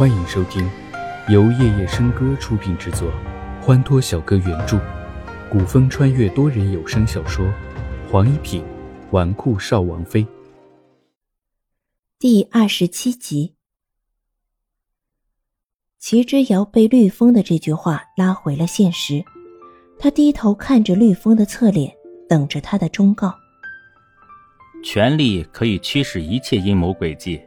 欢迎收听由夜夜笙歌出品制作，欢脱小哥原著，古风穿越多人有声小说《黄一品纨绔少王妃》第二十七集。齐之遥被绿风的这句话拉回了现实，他低头看着绿风的侧脸，等着他的忠告。权力可以驱使一切阴谋诡计，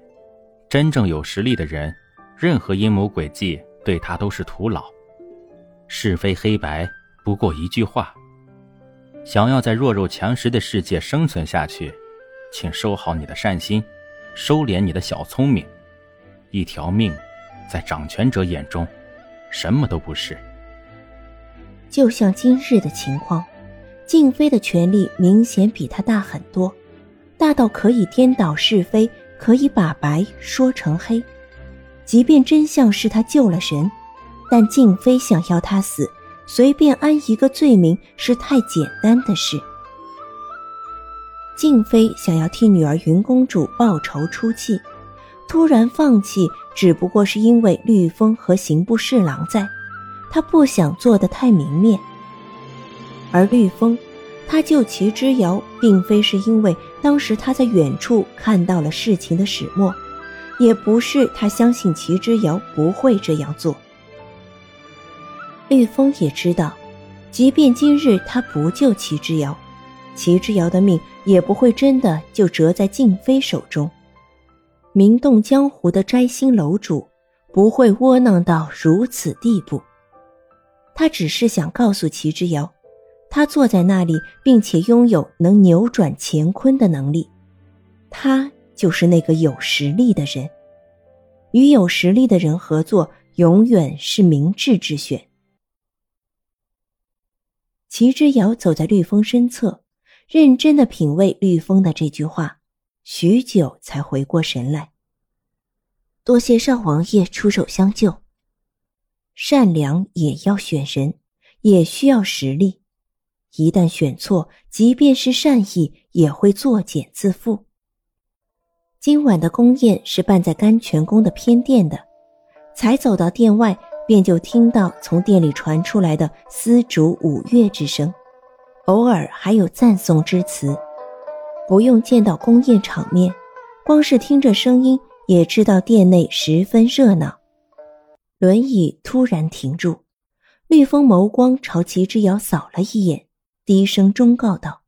真正有实力的人，任何阴谋诡计对他都是徒劳。是非黑白不过一句话。想要在弱肉强食的世界生存下去，请收好你的善心，收敛你的小聪明。一条命，在掌权者眼中，什么都不是。就像今日的情况，静妃的权力明显比他大很多。大到可以颠倒是非，可以把白说成黑。即便真相是他救了人，但静妃想要他死，随便安一个罪名是太简单的事。静妃想要替女儿云公主报仇出气，突然放弃，只不过是因为绿风和刑部侍郎在，她不想做得太明面。而绿风。他救齐之遥，并非是因为当时他在远处看到了事情的始末，也不是他相信齐之遥不会这样做。绿风也知道，即便今日他不救齐之遥，齐之遥的命也不会真的就折在静妃手中。名动江湖的摘星楼主不会窝囊到如此地步。他只是想告诉齐之遥。他坐在那里，并且拥有能扭转乾坤的能力，他就是那个有实力的人。与有实力的人合作，永远是明智之选。齐之遥走在绿风身侧，认真的品味绿风的这句话，许久才回过神来。多谢少王爷出手相救。善良也要选人，也需要实力。一旦选错，即便是善意，也会作茧自缚。今晚的宫宴是办在甘泉宫的偏殿的，才走到殿外，便就听到从殿里传出来的丝竹舞乐之声，偶尔还有赞颂之词。不用见到宫宴场面，光是听着声音，也知道殿内十分热闹。轮椅突然停住，绿风眸光朝齐之遥扫了一眼。低声忠告道：“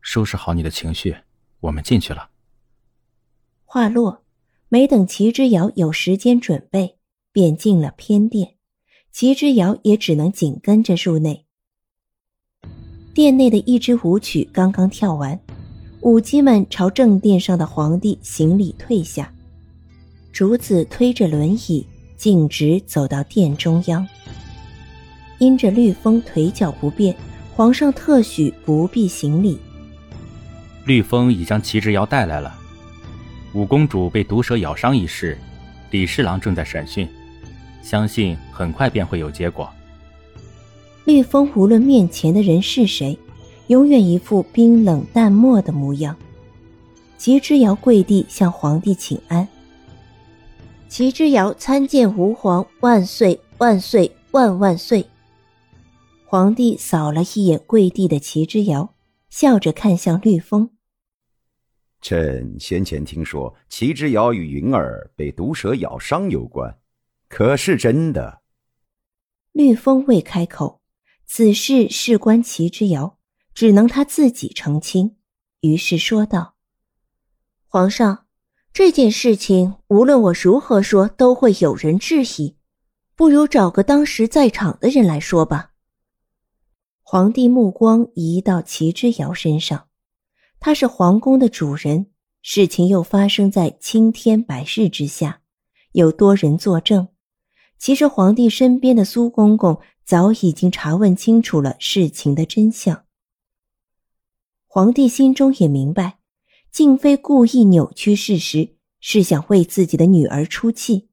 收拾好你的情绪，我们进去了。”话落，没等齐之遥有时间准备，便进了偏殿。齐之遥也只能紧跟着入内。殿内的一支舞曲刚刚跳完，舞姬们朝正殿上的皇帝行礼退下。竹子推着轮椅，径直走到殿中央。因着绿风腿脚不便。皇上特许不必行礼。绿风已将齐之遥带来了。五公主被毒蛇咬伤一事，李侍郎正在审讯，相信很快便会有结果。绿风无论面前的人是谁，永远一副冰冷淡漠的模样。齐之遥跪地向皇帝请安。齐之遥参见吾皇万岁万岁万万岁。皇帝扫了一眼跪地的齐之遥，笑着看向绿风。朕先前听说齐之遥与云儿被毒蛇咬伤有关，可是真的？绿风未开口，此事事关齐之遥，只能他自己澄清。于是说道：“皇上，这件事情无论我如何说，都会有人质疑，不如找个当时在场的人来说吧。”皇帝目光移到齐之遥身上，他是皇宫的主人，事情又发生在青天白日之下，有多人作证。其实皇帝身边的苏公公早已经查问清楚了事情的真相。皇帝心中也明白，静妃故意扭曲事实，是想为自己的女儿出气。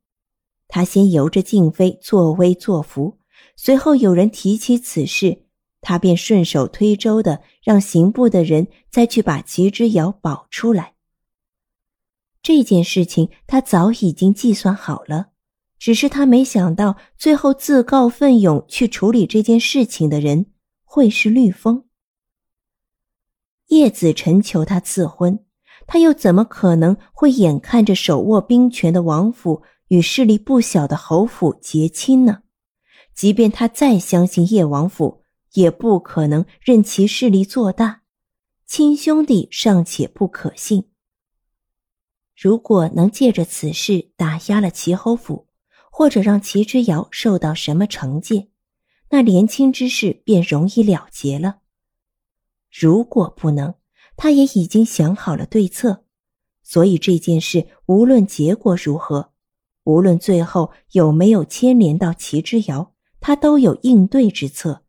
他先由着静妃作威作福，随后有人提起此事。他便顺手推舟的让刑部的人再去把齐之遥保出来。这件事情他早已经计算好了，只是他没想到最后自告奋勇去处理这件事情的人会是绿风。叶子辰求他赐婚，他又怎么可能会眼看着手握兵权的王府与势力不小的侯府结亲呢？即便他再相信叶王府，也不可能任其势力做大。亲兄弟尚且不可信，如果能借着此事打压了齐侯府，或者让齐之遥受到什么惩戒，那联亲之事便容易了结了。如果不能，他也已经想好了对策，所以这件事无论结果如何，无论最后有没有牵连到齐之遥，他都有应对之策，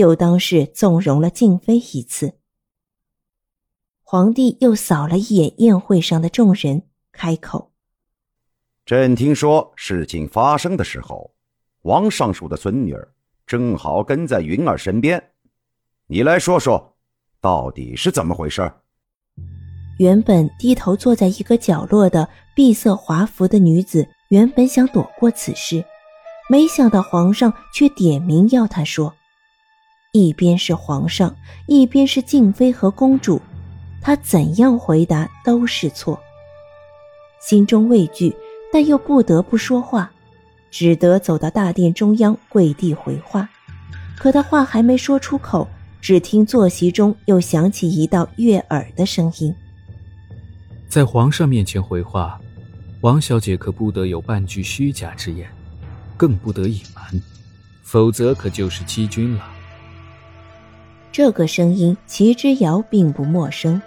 就当是纵容了静妃一次。皇帝又扫了一眼宴会上的众人，开口：“朕听说事情发生的时候，王尚书的孙女儿正好跟在云儿身边，你来说说。”到底是怎么回事？原本低头坐在一个角落的碧色华服的女子，原本想躲过此事，没想到皇上却点名要她说。一边是皇上，一边是静妃和公主，她怎样回答都是错。心中畏惧，但又不得不说话，只得走到大殿中央跪地回话。可他话还没说出口。只听坐席中又响起一道悦耳的声音：“在皇上面前回话，王小姐可不得有半句虚假之言，更不得隐瞒，否则可就是欺君了。”这个声音，齐之遥并不陌生，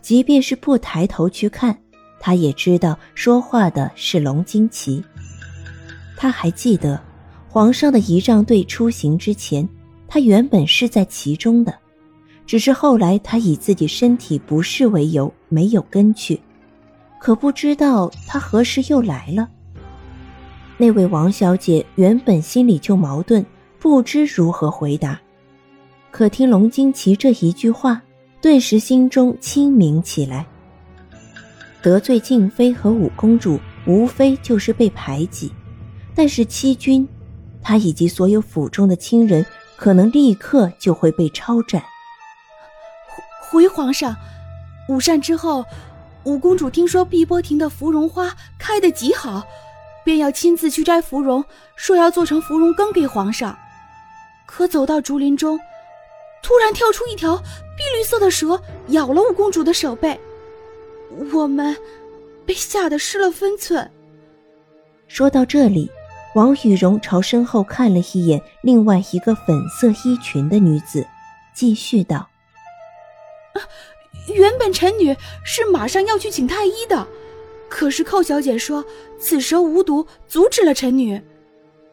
即便是不抬头去看，他也知道说话的是龙金奇。他还记得，皇上的仪仗队出行之前。他原本是在其中的，只是后来他以自己身体不适为由没有跟去，可不知道他何时又来了。那位王小姐原本心里就矛盾，不知如何回答，可听龙金奇这一句话，顿时心中清明起来。得罪静妃和五公主，无非就是被排挤，但是欺君，他以及所有府中的亲人。可能立刻就会被抄斩。回皇上，午膳之后，五公主听说碧波亭的芙蓉花开得极好，便要亲自去摘芙蓉，说要做成芙蓉羹给皇上。可走到竹林中，突然跳出一条碧绿色的蛇，咬了五公主的手背，我们被吓得失了分寸。说到这里。王雨荣朝身后看了一眼，另外一个粉色衣裙的女子，继续道：“原本臣女是马上要去请太医的，可是寇小姐说此蛇无毒，阻止了臣女。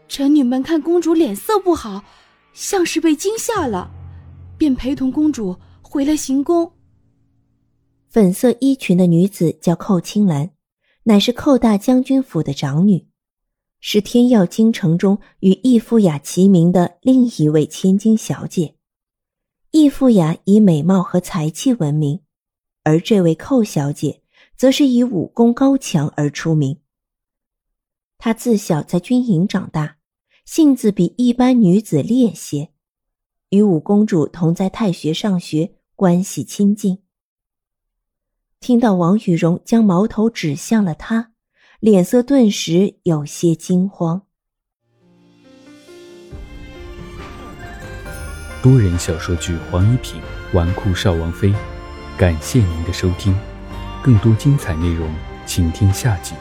臣女们看公主脸色不好，像是被惊吓了，便陪同公主回了行宫。”粉色衣裙的女子叫寇青兰，乃是寇大将军府的长女。是天耀京城中与易富雅齐名的另一位千金小姐。易富雅以美貌和才气闻名，而这位寇小姐则是以武功高强而出名。她自小在军营长大，性子比一般女子烈些，与五公主同在太学上学，关系亲近。听到王雨荣将矛头指向了她。脸色顿时有些惊慌。多人小说剧《黄一品纨绔少王妃》，感谢您的收听，更多精彩内容，请听下集。